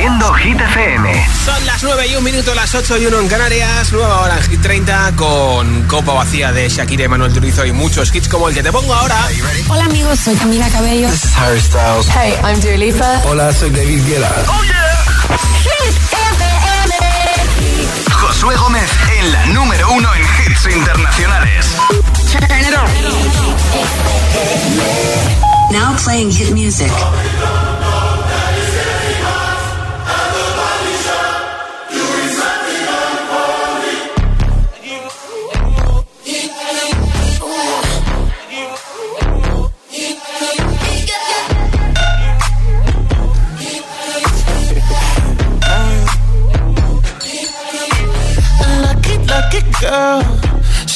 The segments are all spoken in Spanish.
Hit FM. Son las 9 y un minuto, las 8 y 1 en Canarias. Nueva hora en Hit 30 con Copa Vacía de Shakira y Manuel Turizo y muchos hits como el que te pongo ahora. Hola amigos, soy Camila Cabello. This is Harry Styles. Hey, I'm Dua Lipa. Hola, soy David Guetta. ¡Oh, yeah! Hit FM. Josué Gómez en la número uno en hits internacionales. Now playing hit music.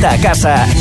Vuelta casa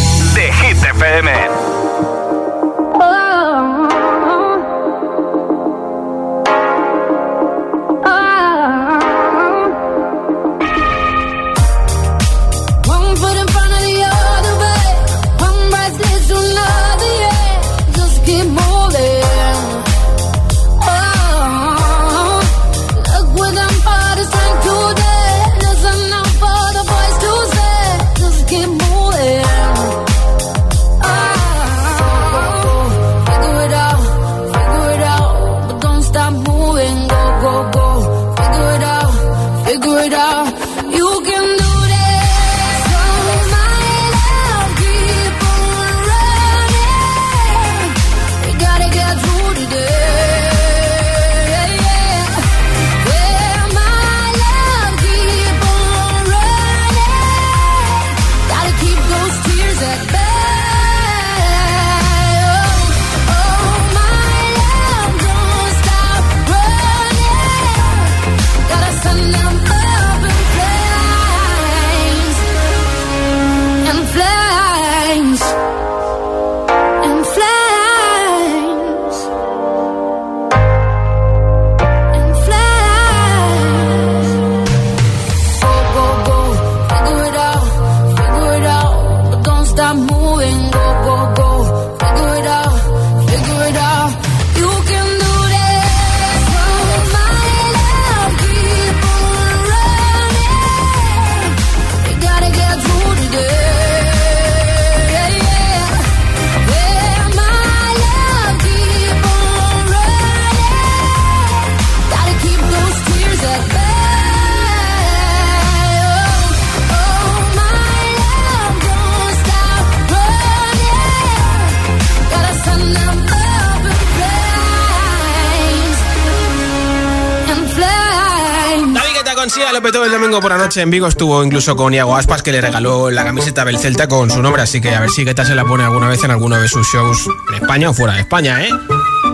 David Guetta con Sia lo petó el domingo por la noche en Vigo. Estuvo incluso con Iago Aspas, que le regaló la camiseta del Celta con su nombre. Así que a ver si Guetta se la pone alguna vez en alguno de sus shows en España o fuera de España, ¿eh?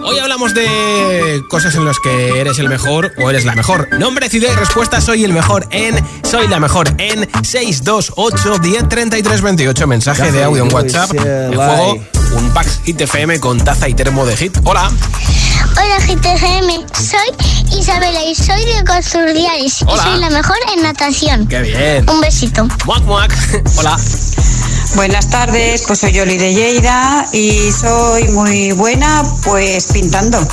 Hoy hablamos de cosas en las que eres el mejor o eres la mejor. Nombre, ciudad y respuesta. Soy el mejor en. Soy la mejor en 628 10 33 28. Mensaje de audio en WhatsApp. En juego, un pack Hit FM con taza y termo de hit. Hola. Hola GTGM, soy Isabela y soy de Costurdiales y soy la mejor en natación. Qué bien. Un besito. Muac, muac. Hola. Buenas tardes, pues soy Yoli de Lleida y soy muy buena pues pintando.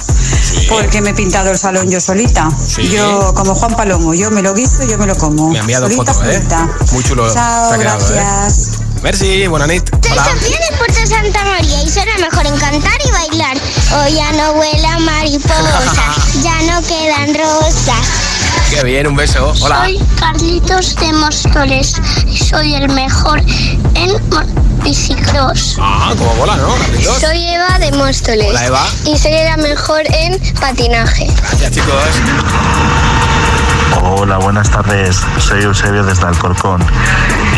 Porque me he pintado el salón yo solita. Sí. Yo como Juan Palomo, yo me lo guiso, yo me lo como. Me ha enviado solita, foto, ¿eh? Muy chulo Chao, se ha quedado, ¿eh? Merci, buena nit. Soy Hola. Sofía de Puerto Santa María y soy la mejor en cantar y bailar. Hoy ya no vuela mariposa, ya no quedan rosas. Qué bien, un beso. Hola. Soy Carlitos de Móstoles y soy el mejor en bicicross. Ah, como bola, ¿no? Carlitos. Soy Eva de Móstoles Hola, Eva. y soy la mejor en patinaje. Gracias, chicos. Hola, buenas tardes. Soy Eusebio desde Alcorcón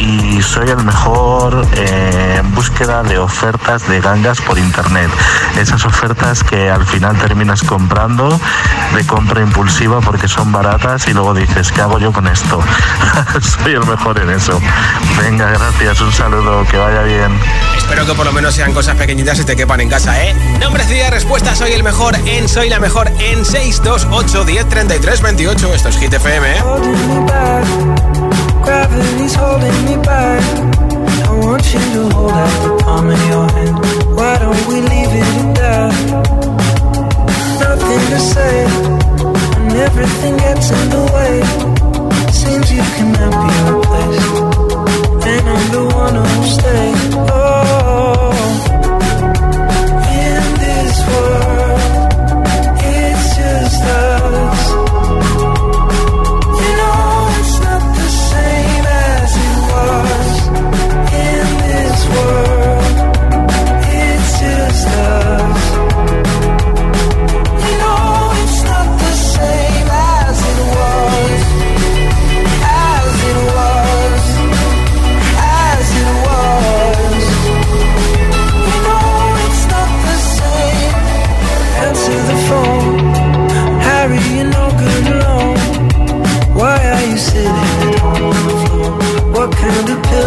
y soy el mejor eh, en búsqueda de ofertas de gangas por internet. Esas ofertas que al final terminas comprando de compra impulsiva porque son baratas y luego dices, ¿qué hago yo con esto? soy el mejor en eso. Venga, gracias, un saludo, que vaya bien. Espero que por lo menos sean cosas pequeñitas y te quepan en casa, ¿eh? Nombre, ciudad, respuesta. Soy el mejor en. Soy la mejor en 628 10 33 28. Esto es Hit FM, ¿eh? everything gets in the way. Seems you cannot be replaced, and I'm the one who'll stay. Oh, world.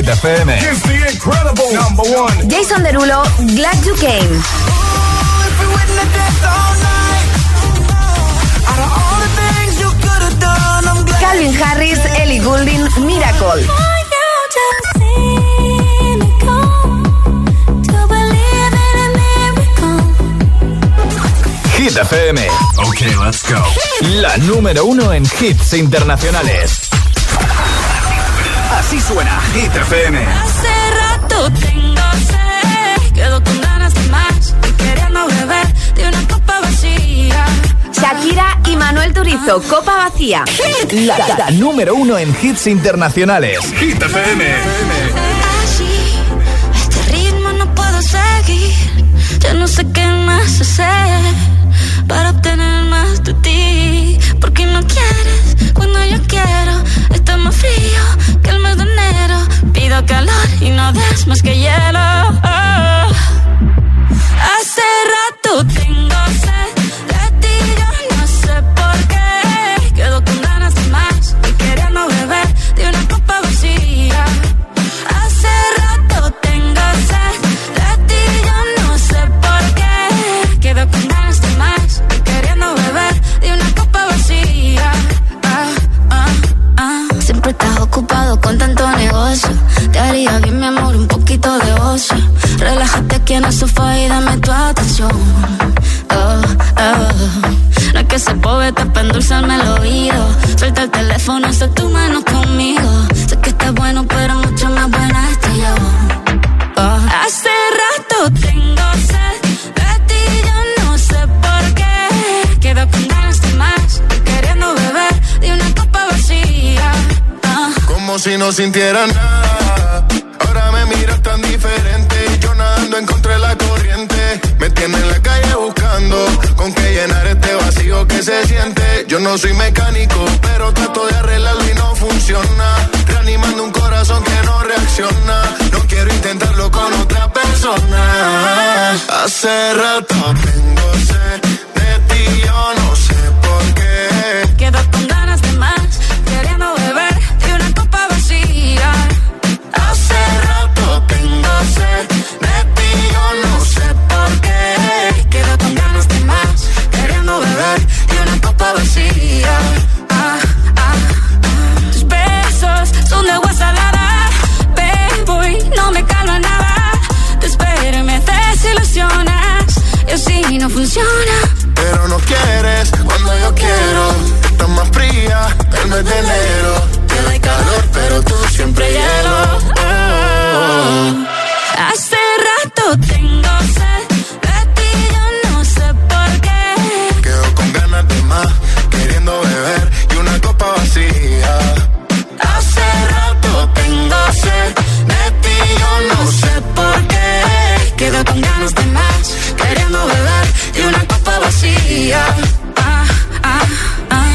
Hit FM. Jason Derulo, Glad You Came. Calvin Harris, Ellie Goulding, Miracle. Hit FM. Ok, let's go. La número uno en hits internacionales. Así suena Hit FM. Hace rato tengo sed, quedo con ganas de más y queriendo beber de una copa vacía. Shakira y Manuel Turizo, Copa Vacía. La, la número uno en hits internacionales. Hit FM. Así, este ritmo no puedo seguir. Ya no sé qué más hacer para obtener más de ti. Porque no quieres cuando yo quiero. Está más frío que el mes de enero. Pido calor y no des más que hielo. Hace rato tengo aquí en el sofá y dame tu atención. Oh, oh. No es que se poeta para endulzarme el oído. Suelta el teléfono, sé tu mano conmigo. Sé que estás bueno, pero mucho más buena estoy yo. Oh. Hace rato tengo sed de ti, yo no sé por qué. Quedo con ganas de más, queriendo beber de una copa vacía. Ah. Como si no sintiera nada. Ahora me miras tan diferente. Y yo nadando en contra de la corriente. Me tiene en la calle buscando con qué llenar este vacío que se siente. Yo no soy mecánico, pero trato de arreglarlo y no funciona. Reanimando un corazón que no reacciona. No quiero intentarlo con otra persona. Hace rato tengo sed de ti, yo no sé por qué. Quedo con ganas de más, queriendo beber de una copa vacía. Hace rato tengo sed vacía. Ah, ah, ah. Tus besos son de agua salada, bebo y no me calma nada. Te espero y me desilusionas, y así no funciona. Pero no quieres cuando yo quiero. Estás más fría el mes de enero. Te doy calor, pero tú siempre hielo. Oh. Hace rato Ah, ah, ah.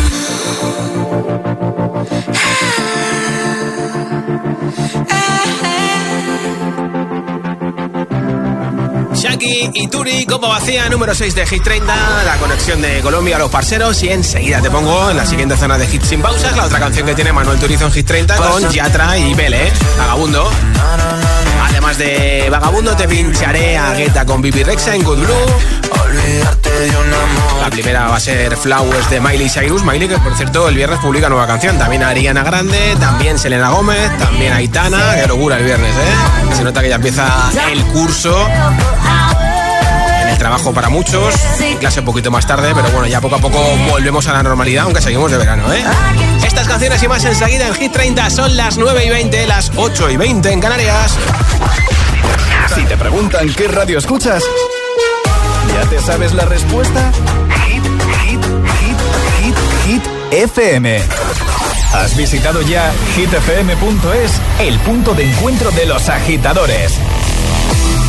Shaki y Turi, Copa Vacía, número 6 de Hit 30, la conexión de Colombia a los parceros y enseguida te pongo en la siguiente zona de Hit sin pausas la otra canción que tiene Manuel Turizo en Hit 30 con Yatra y Bele, Vagabundo. Además de Vagabundo te pincharé a Guetta con Bibi Rexa en Good Blue. La primera va a ser Flowers de Miley Cyrus, Miley que por cierto el viernes publica nueva canción, también Ariana Grande, también Selena Gómez, también Aitana, qué locura el viernes, ¿eh? Se nota que ya empieza el curso en el trabajo para muchos, clase un poquito más tarde, pero bueno, ya poco a poco volvemos a la normalidad, aunque seguimos de verano, ¿eh? Estas canciones y más enseguida en Hit 30 son las 9 y 20, las 8 y 20 en Canarias. Si te preguntan qué radio escuchas, ¿ya te sabes la respuesta? Hit, hit, hit, hit, hit, FM. ¿Has visitado ya hitfm.es, el punto de encuentro de los agitadores?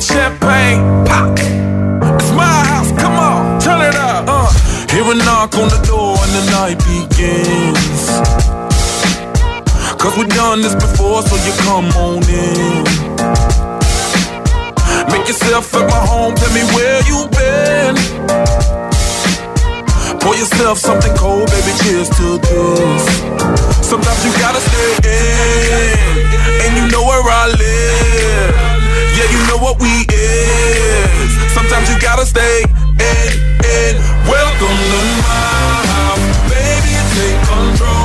The champagne, pop. It's my house, come on, turn it up. Uh, hear a knock on the door and the night begins. Cause we've done this before, so you come on in. Make yourself at my home, tell me where you been. Pour yourself something cold, baby, cheers to this. Sometimes you gotta stay in, and you know where I live. Yeah, you know what we is. Sometimes you gotta stay in, in. Welcome to my house, baby, take control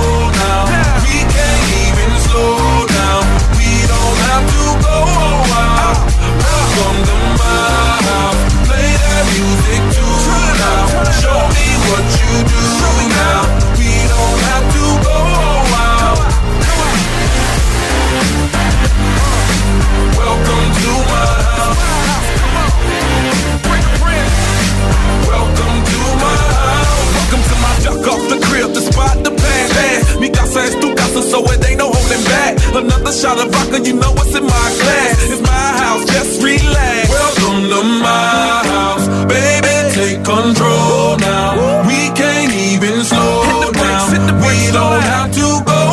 pan. Casa es tu casa, so it ain't no holding back. Another shot of vodka, you know what's in my glass. It's my house, just relax. Welcome to my house, baby, take control now. We can't even slow down. we don't have to go.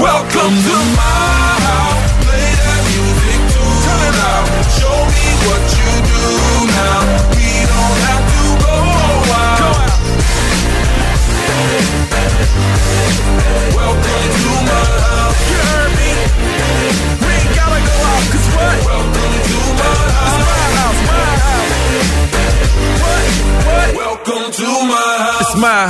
Welcome to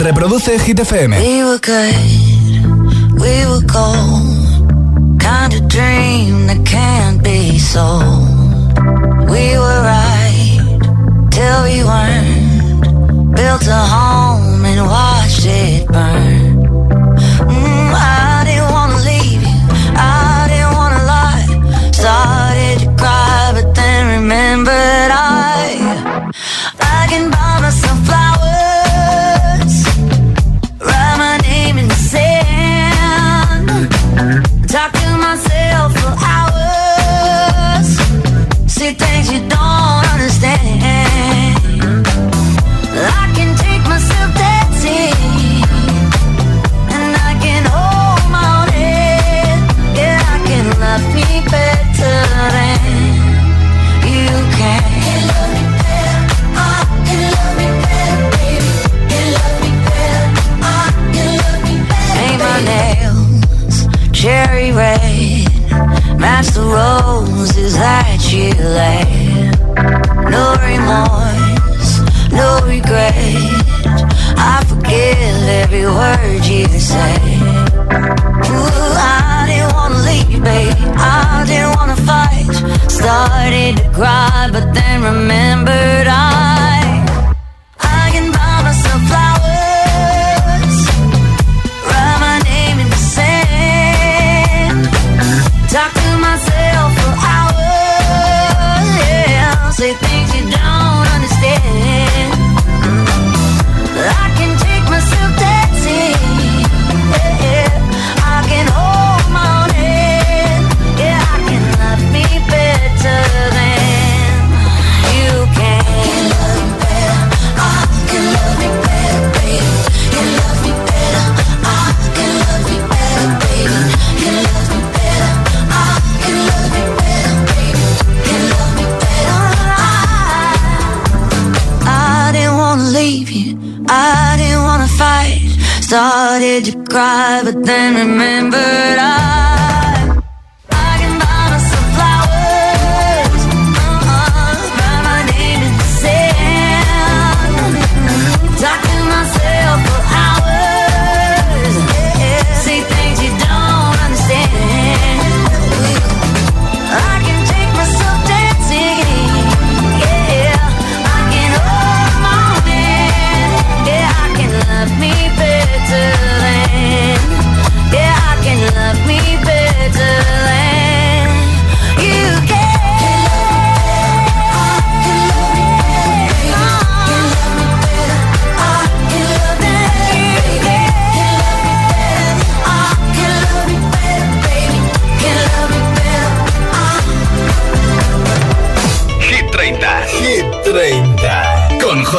Reproduce Hit FM. We were good, we were gold. Kind of dream that can't be sold. We were right till we weren't. Built a home and watched it burn. That you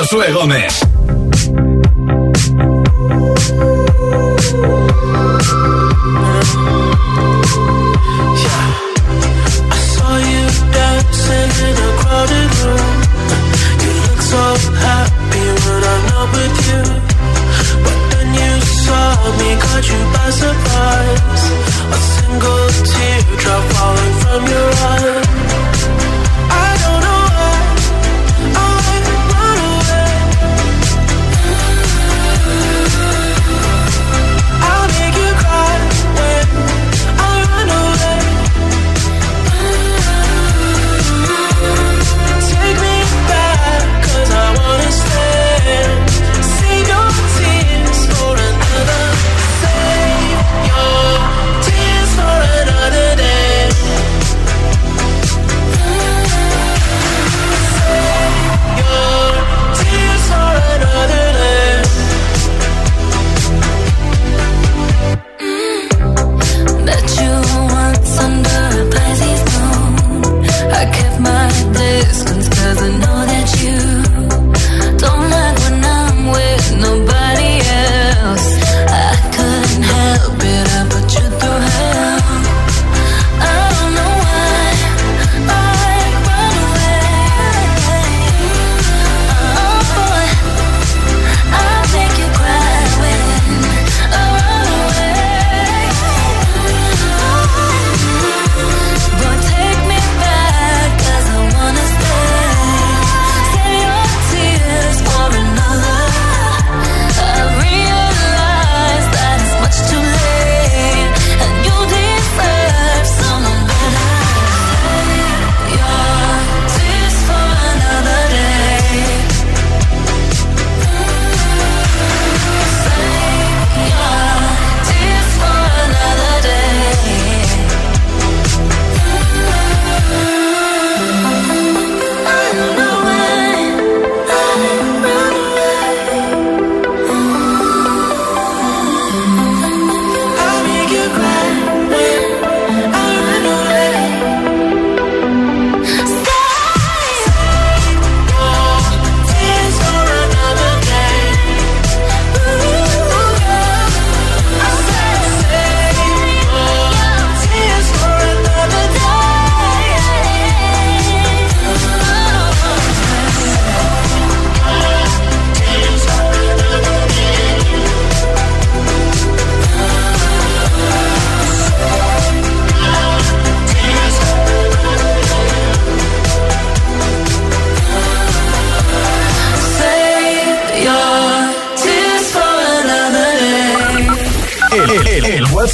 Josué Gómez.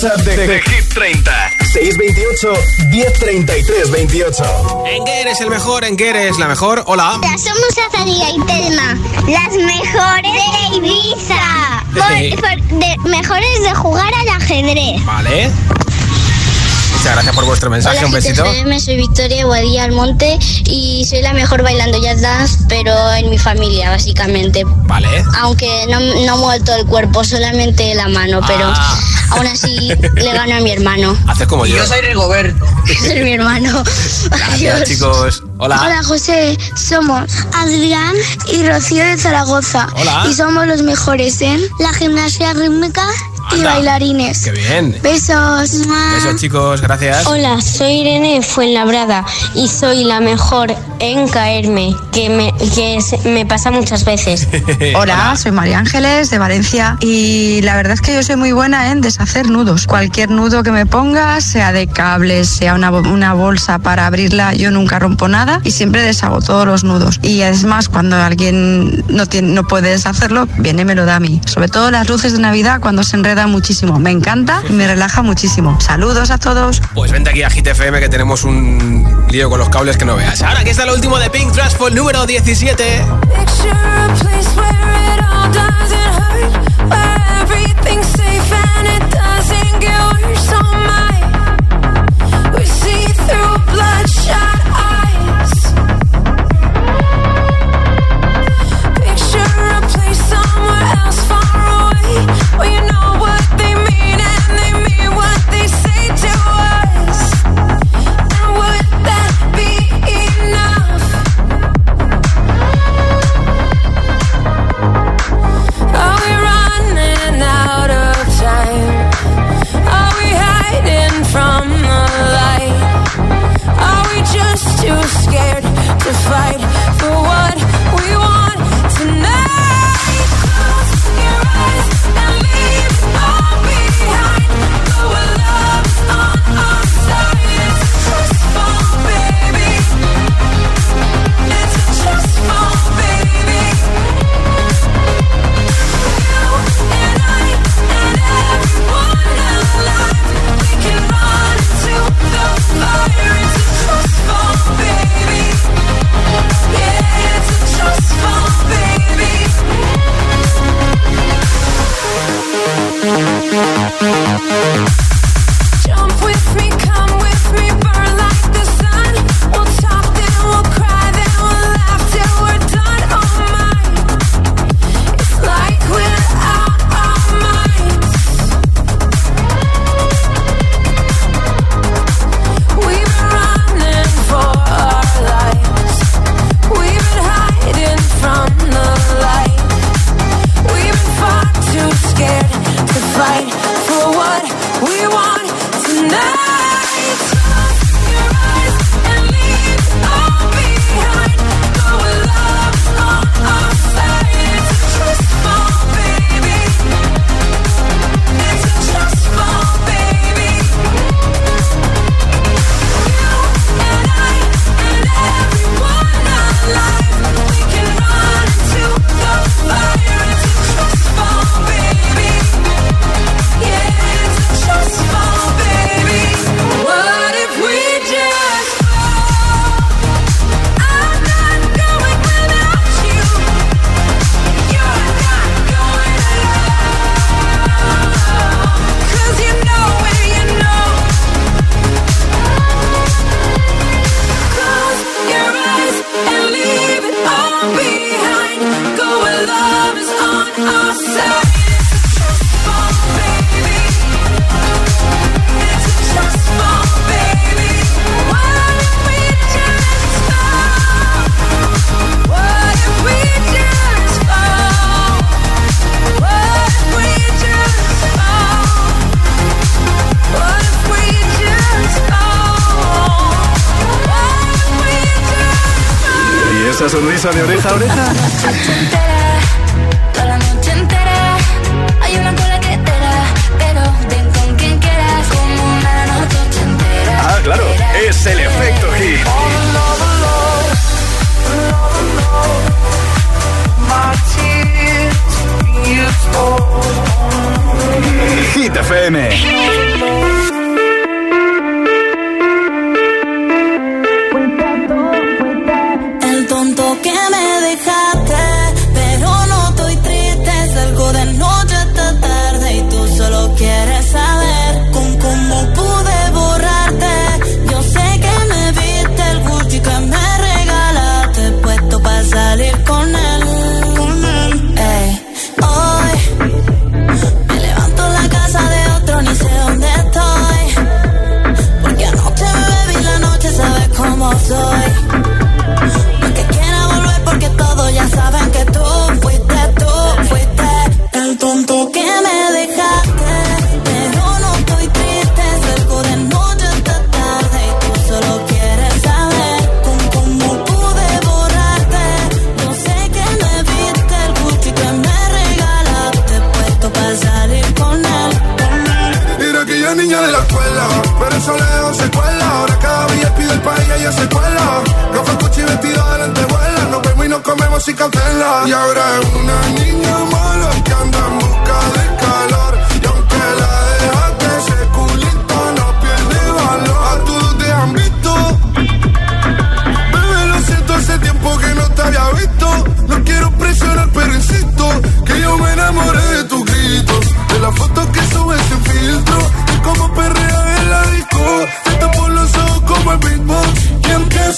WhatsApp de, de, de Hit 30. 628 1033 28. ¿En qué eres el mejor? ¿En qué eres la mejor? Hola. Somos Azaria y Telma. Las mejores de Ibiza. Por, por, de, mejores de jugar al ajedrez. Vale. Muchas gracias por vuestro mensaje, Hola, un besito. GTFM, soy Victoria Guadilla Almonte y soy la mejor bailando jazz dance, pero en mi familia, básicamente. Vale. Aunque no, no muevo todo el cuerpo, solamente la mano, pero ah. aún así le gano a mi hermano. Haces como yo. Yo soy Rigoberto. soy mi hermano. Gracias, chicos. Hola. Hola, José. Somos Adrián y Rocío de Zaragoza. Hola. Y somos los mejores en la gimnasia rítmica y bailarines. ¡Qué bien! Besos. Besos, chicos, gracias. Hola, soy Irene Fuenlabrada y soy la mejor en caerme, que me, que me pasa muchas veces. Hola, soy María Ángeles de Valencia y la verdad es que yo soy muy buena en deshacer nudos. Cualquier nudo que me ponga, sea de cables, sea una, una bolsa para abrirla, yo nunca rompo nada y siempre deshago todos los nudos. Y es más, cuando alguien no, tiene, no puede deshacerlo, viene y me lo da a mí. Sobre todo las luces de Navidad cuando se enreda muchísimo. Me encanta y me relaja muchísimo. Saludos a todos. Pues vente aquí a Hit FM que tenemos un lío con los cables que no veas. Ahora aquí está lo último de Pink Transport número 17. sonrisa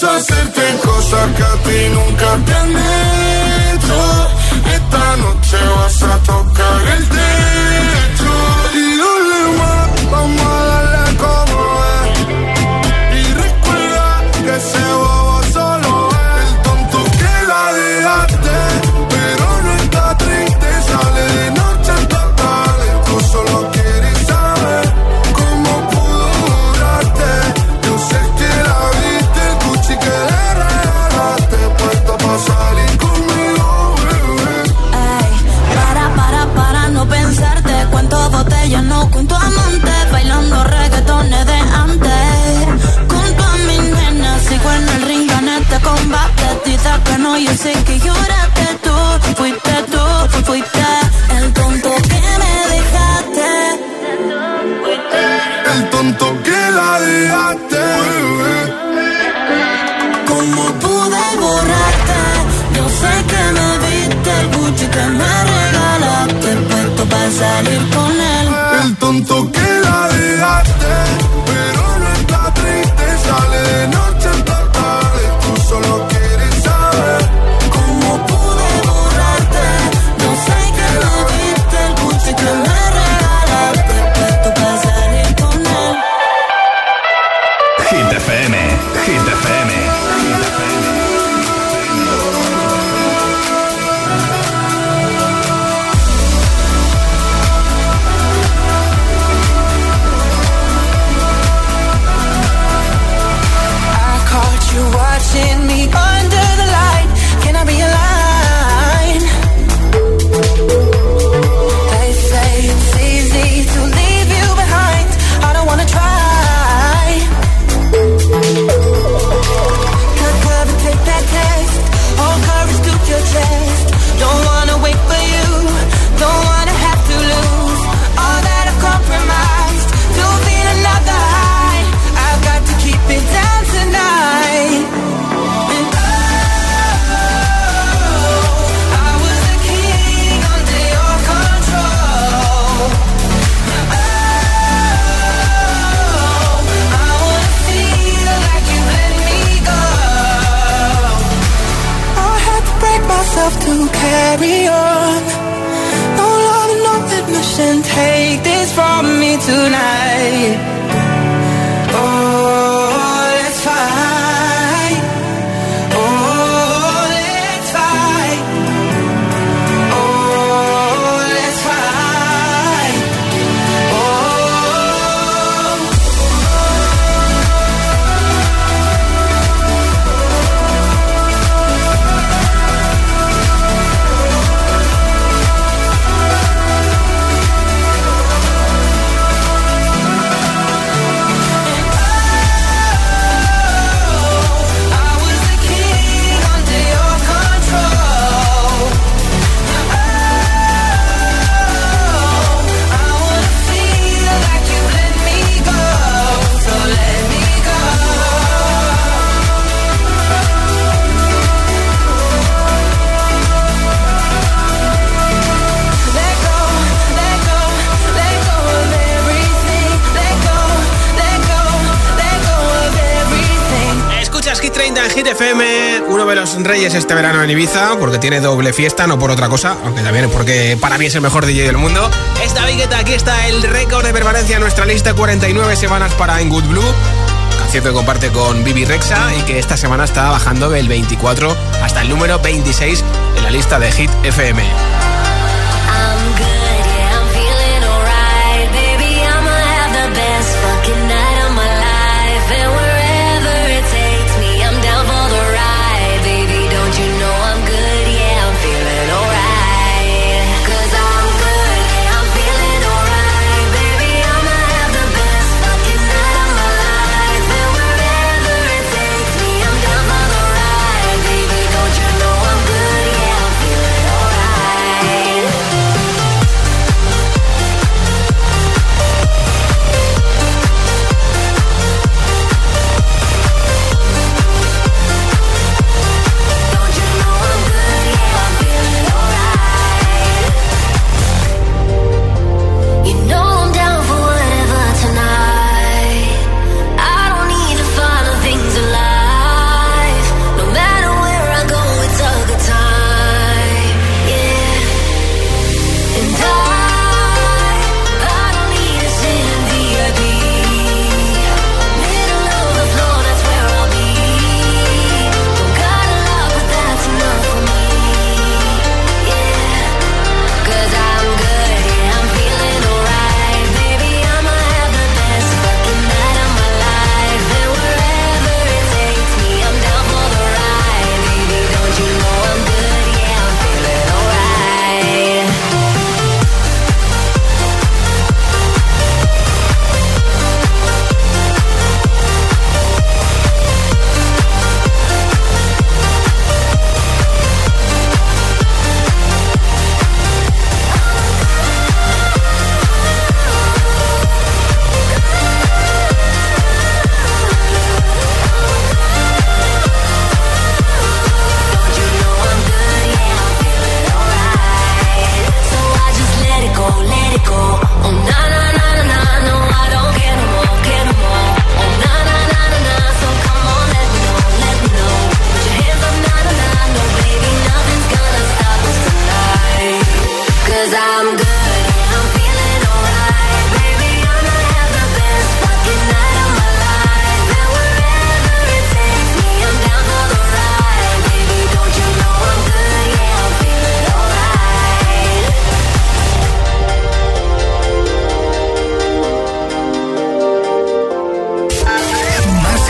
hacerte cosas que a ti nunca te han hecho. de los Reyes este verano en Ibiza, porque tiene doble fiesta, no por otra cosa, aunque también es porque para mí es el mejor DJ del mundo. esta David Guetta, aquí está el récord de permanencia en nuestra lista, 49 semanas para En Good Blue. Canción que comparte con Bibi Rexa y que esta semana está bajando del 24 hasta el número 26 en la lista de Hit FM.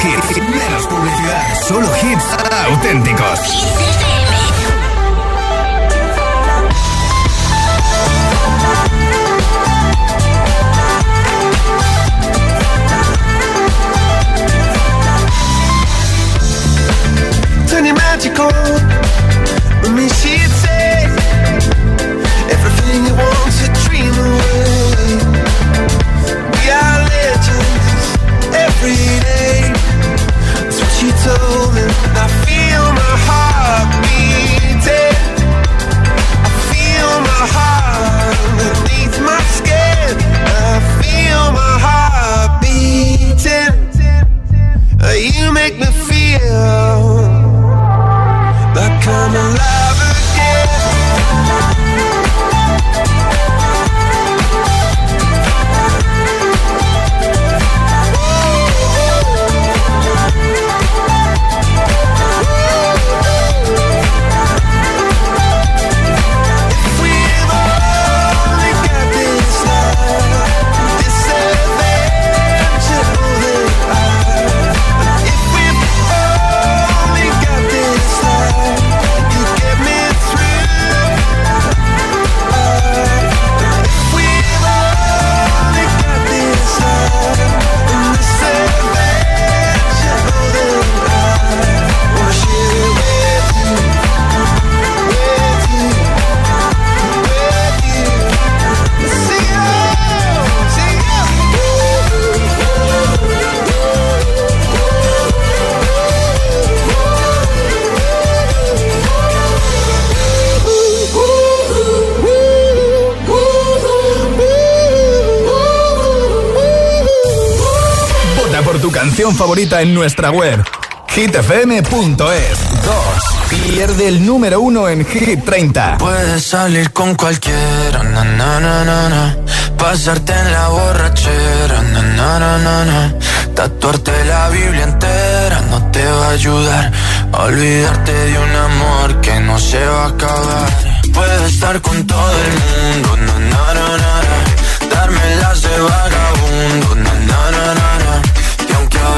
Menos publicidad. Solo hits auténticos. Turn your magical. Let favorita en nuestra web hitfm.es 2. Pierde el número uno en Hit 30. Puedes salir con cualquiera, pasarte en la borrachera, tatuarte la Biblia entera no te va a ayudar olvidarte de un amor que no se va a acabar. Puedes estar con todo el mundo, darme las de vagabundo,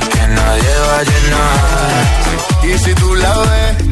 que nadie va a llenar. Y si tú la ves,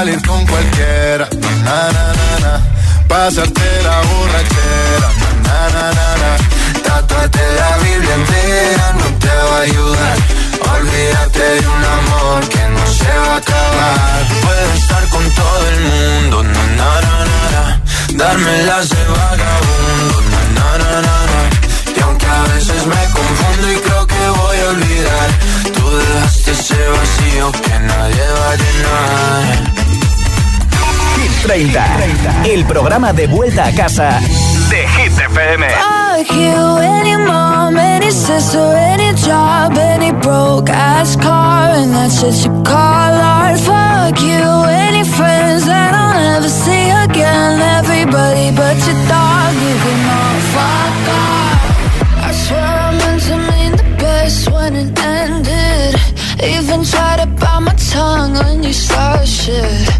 salir con cualquiera. Na, na, na, na. Pasarte la borrachera. Na, na, na, na. Tatuate la Biblia entera no te va a ayudar. Olvídate de un amor que no se va a acabar. Puedo estar con todo el mundo. Na, na, na, na, na. Darme las de vagabundo. Na, na, na, na, na. Y aunque a veces me confundo y creo que voy a olvidar 30, el programa de vuelta a casa de Hit FM. Fuck you, any mom, any sister, any job, any broke ass car, and that's what you call art. Fuck you, any friends that I'll never see again. Everybody but your dog, you can all fuck off. I swear I meant to mean the best when it ended. Even tried to bite my tongue when you start shit.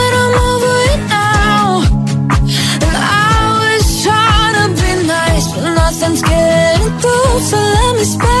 So let me spell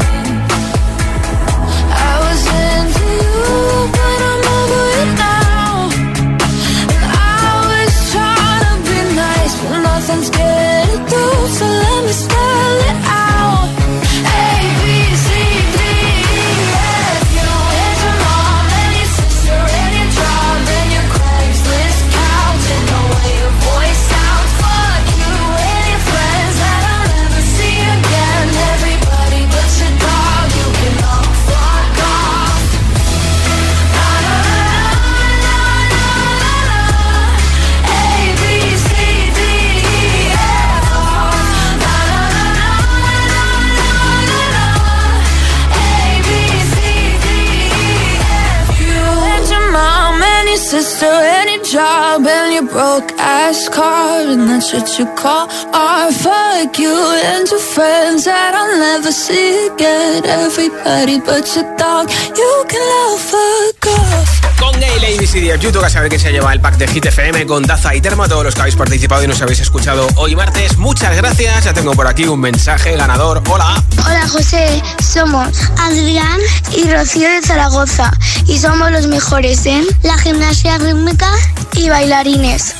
broke ass car and that's what you call art. Fuck you and your friends that I'll never see again. Everybody but your dog, you can love fuck off. Con Gay ABCD YouTube, a saber que se lleva el pack de Hit FM con taza y termo. Todos los que habéis participado y nos habéis escuchado hoy martes, muchas gracias. Ya tengo por aquí un mensaje ganador. Hola. Hola José, somos Adrián y Rocío de Zaragoza y somos los mejores en la gimnasia rítmica y bailarines.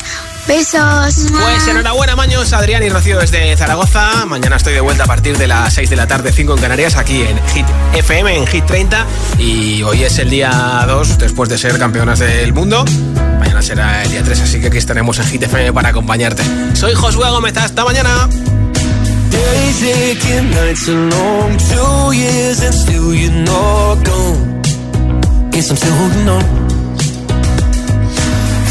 Besos. Pues enhorabuena, Maños, Adrián y Rocío desde Zaragoza. Mañana estoy de vuelta a partir de las 6 de la tarde, 5 en Canarias, aquí en Hit FM, en Hit 30. Y hoy es el día 2, después de ser campeonas del mundo. Mañana será el día 3, así que aquí estaremos en Hit FM para acompañarte. Soy Josué Gómez, hasta mañana. Days aching, nights are long, two years and still you're not gone. Guess I'm still holding on.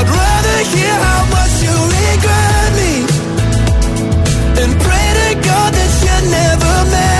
I'd rather hear how much you regret me and pray to God that you never met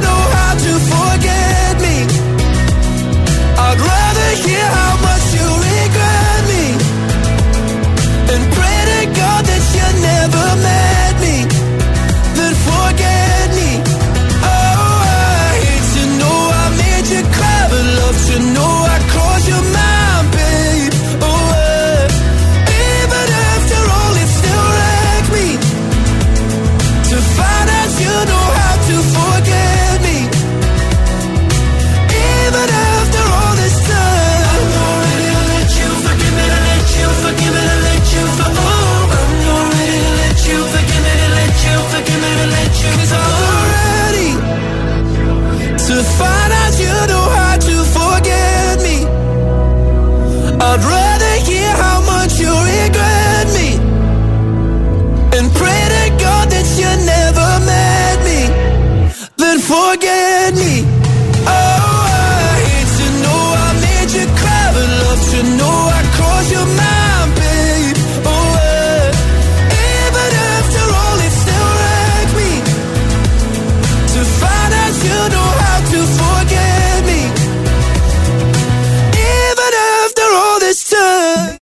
know how to